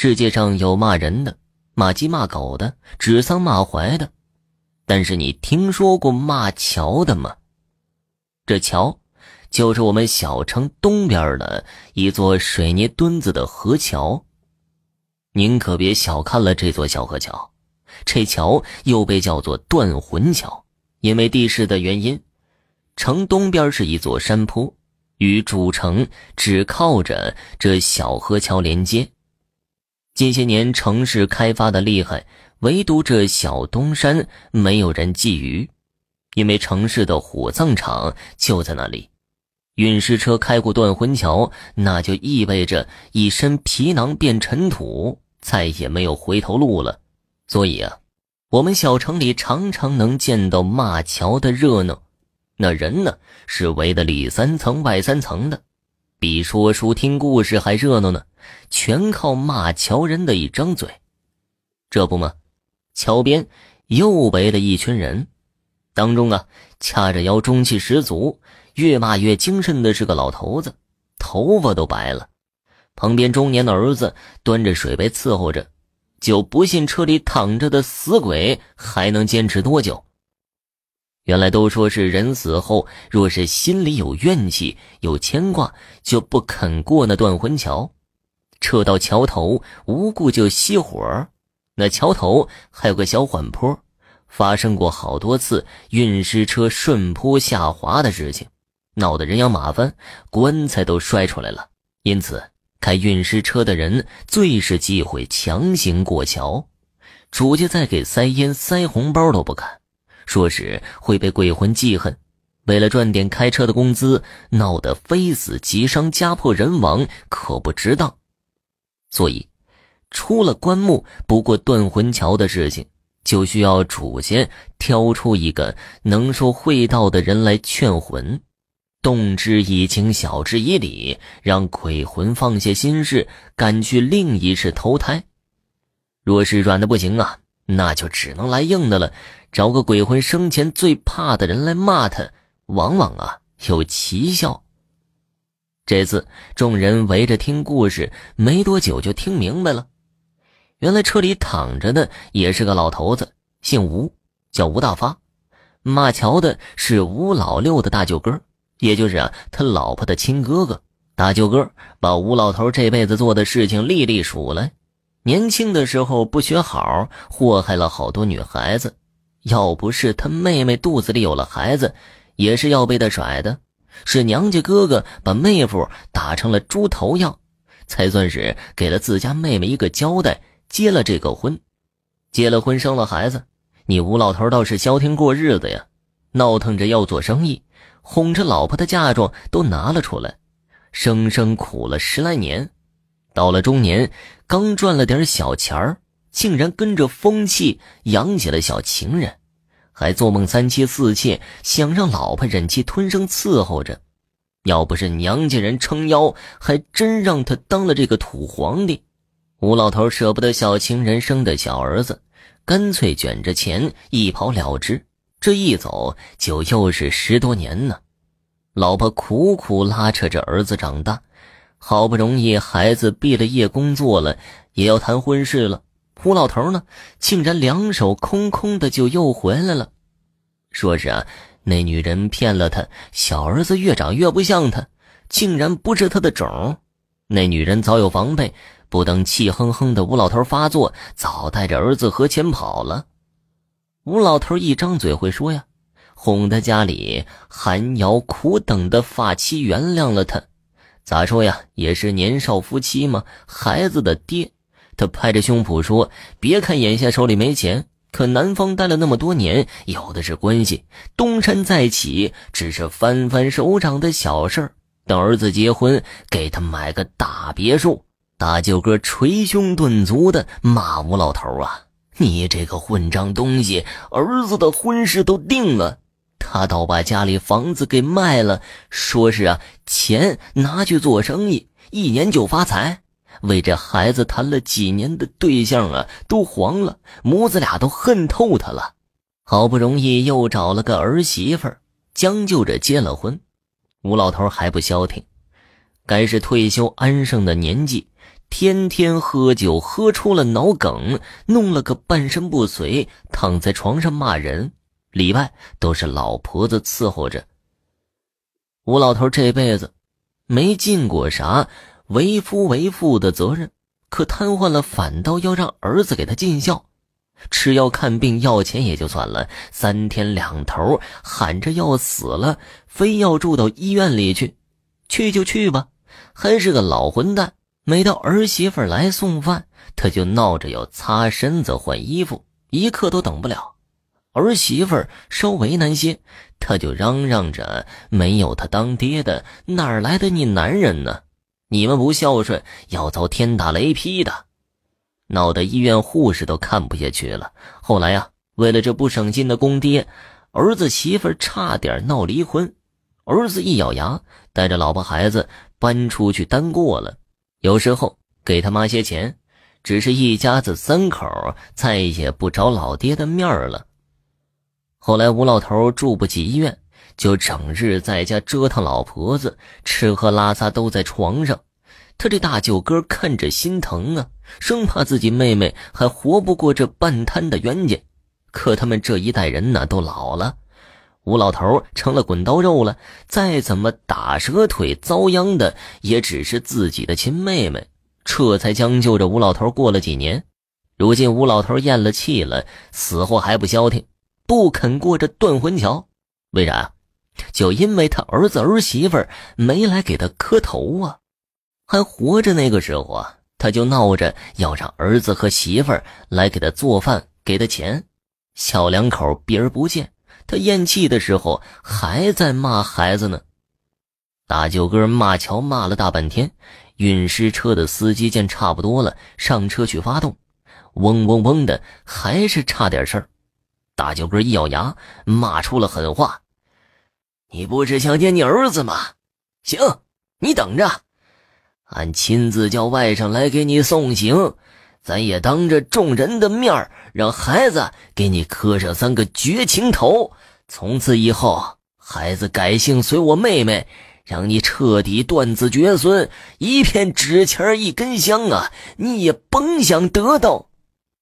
世界上有骂人的、骂鸡骂狗的、指桑骂槐的，但是你听说过骂桥的吗？这桥，就是我们小城东边的一座水泥墩子的河桥。您可别小看了这座小河桥，这桥又被叫做断魂桥，因为地势的原因，城东边是一座山坡，与主城只靠着这小河桥连接。近些年城市开发的厉害，唯独这小东山没有人觊觎，因为城市的火葬场就在那里。运尸车开过断魂桥，那就意味着一身皮囊变尘土，再也没有回头路了。所以啊，我们小城里常常能见到骂桥的热闹，那人呢是围的里三层外三层的。比说书听故事还热闹呢，全靠骂桥人的一张嘴。这不吗？桥边又围了一群人，当中啊，掐着腰、中气十足、越骂越精神的是个老头子，头发都白了。旁边中年的儿子端着水杯伺候着，就不信车里躺着的死鬼还能坚持多久。原来都说是人死后，若是心里有怨气、有牵挂，就不肯过那断魂桥。撤到桥头，无故就熄火。那桥头还有个小缓坡，发生过好多次运尸车顺坡下滑的事情，闹得人仰马翻，棺材都摔出来了。因此，开运尸车的人最是忌讳强行过桥，主家再给塞烟、塞红包都不敢。说是会被鬼魂记恨，为了赚点开车的工资，闹得非死即伤、家破人亡，可不值当。所以，出了棺木不过断魂桥的事情，就需要主家挑出一个能说会道的人来劝魂，动之以情，晓之以理，让鬼魂放下心事，赶去另一世投胎。若是软的不行啊，那就只能来硬的了。找个鬼魂生前最怕的人来骂他，往往啊有奇效。这次众人围着听故事，没多久就听明白了。原来车里躺着的也是个老头子，姓吴，叫吴大发。骂桥的是吴老六的大舅哥，也就是啊他老婆的亲哥哥。大舅哥把吴老头这辈子做的事情历历数来。年轻的时候不学好，祸害了好多女孩子。要不是他妹妹肚子里有了孩子，也是要被他甩的。是娘家哥哥把妹夫打成了猪头样，才算是给了自家妹妹一个交代，结了这个婚。结了婚，生了孩子，你吴老头倒是消停过日子呀，闹腾着要做生意，哄着老婆的嫁妆都拿了出来，生生苦了十来年。到了中年，刚赚了点小钱儿。竟然跟着风气养起了小情人，还做梦三妻四妾，想让老婆忍气吞声伺候着。要不是娘家人撑腰，还真让他当了这个土皇帝。吴老头舍不得小情人生的小儿子，干脆卷着钱一跑了之。这一走就又是十多年呢。老婆苦苦拉扯着儿子长大，好不容易孩子毕了业工作了，也要谈婚事了。胡老头呢，竟然两手空空的就又回来了，说是啊，那女人骗了他，小儿子越长越不像他，竟然不是他的种。那女人早有防备，不等气哼哼的吴老头发作，早带着儿子和钱跑了。吴老头一张嘴会说呀，哄他家里寒窑苦等的发妻原谅了他，咋说呀，也是年少夫妻嘛，孩子的爹。他拍着胸脯说：“别看眼下手里没钱，可南方待了那么多年，有的是关系。东山再起，只是翻翻手掌的小事儿。等儿子结婚，给他买个大别墅。”大舅哥捶胸顿足的骂吴老头：“啊，你这个混账东西！儿子的婚事都定了，他倒把家里房子给卖了，说是啊，钱拿去做生意，一年就发财。”为这孩子谈了几年的对象啊，都黄了，母子俩都恨透他了。好不容易又找了个儿媳妇，将就着结了婚。吴老头还不消停，该是退休安生的年纪，天天喝酒，喝出了脑梗，弄了个半身不遂，躺在床上骂人，里外都是老婆子伺候着。吴老头这辈子没尽过啥为夫为父的责任，可瘫痪了，反倒要让儿子给他尽孝，吃药看病要钱也就算了，三天两头喊着要死了，非要住到医院里去，去就去吧，还是个老混蛋。每到儿媳妇来送饭，他就闹着要擦身子、换衣服，一刻都等不了。儿媳妇稍为难些，他就嚷嚷着：“没有他当爹的，哪来的你男人呢？你们不孝顺，要遭天打雷劈的。”闹得医院护士都看不下去了。后来呀，为了这不省心的公爹，儿子媳妇差点闹离婚。儿子一咬牙，带着老婆孩子搬出去单过了。有时候给他妈些钱，只是一家子三口再也不找老爹的面儿了。后来吴老头住不起医院，就整日在家折腾老婆子，吃喝拉撒都在床上。他这大舅哥看着心疼啊，生怕自己妹妹还活不过这半摊的冤家。可他们这一代人呢，都老了，吴老头成了滚刀肉了，再怎么打折腿遭殃的，也只是自己的亲妹妹。这才将就着吴老头过了几年。如今吴老头咽了气了，死活还不消停，不肯过这断魂桥。为啥？就因为他儿子儿媳妇没来给他磕头啊！还活着那个时候啊，他就闹着要让儿子和媳妇来给他做饭，给他钱。小两口避而不见。他咽气的时候还在骂孩子呢。大舅哥骂乔骂了大半天，运尸车的司机见差不多了，上车去发动，嗡嗡嗡的，还是差点事儿。大舅哥一咬牙，骂出了狠话：“你不是想见你儿子吗？行，你等着，俺亲自叫外甥来给你送行。”咱也当着众人的面让孩子给你磕上三个绝情头。从此以后，孩子改姓随我妹妹，让你彻底断子绝孙。一片纸钱一根香啊，你也甭想得到。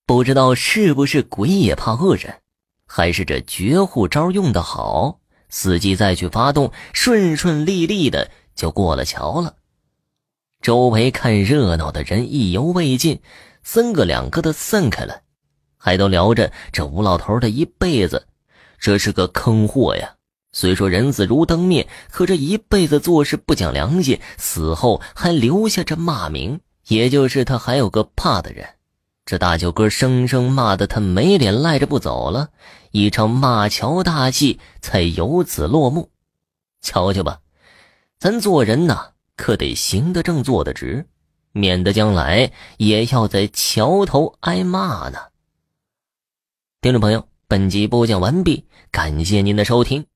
不知道是不是鬼也怕恶人，还是这绝户招用的好？司机再去发动，顺顺利利的就过了桥了。周围看热闹的人意犹未尽。三个两个的散开了，还都聊着这吴老头的一辈子。这是个坑货呀！虽说人死如灯灭，可这一辈子做事不讲良心，死后还留下这骂名，也就是他还有个怕的人。这大舅哥生生骂得他没脸赖着不走了，一场骂桥大戏才由此落幕。瞧瞧吧，咱做人呐，可得行得正，坐得直。免得将来也要在桥头挨骂呢。听众朋友，本集播讲完毕，感谢您的收听。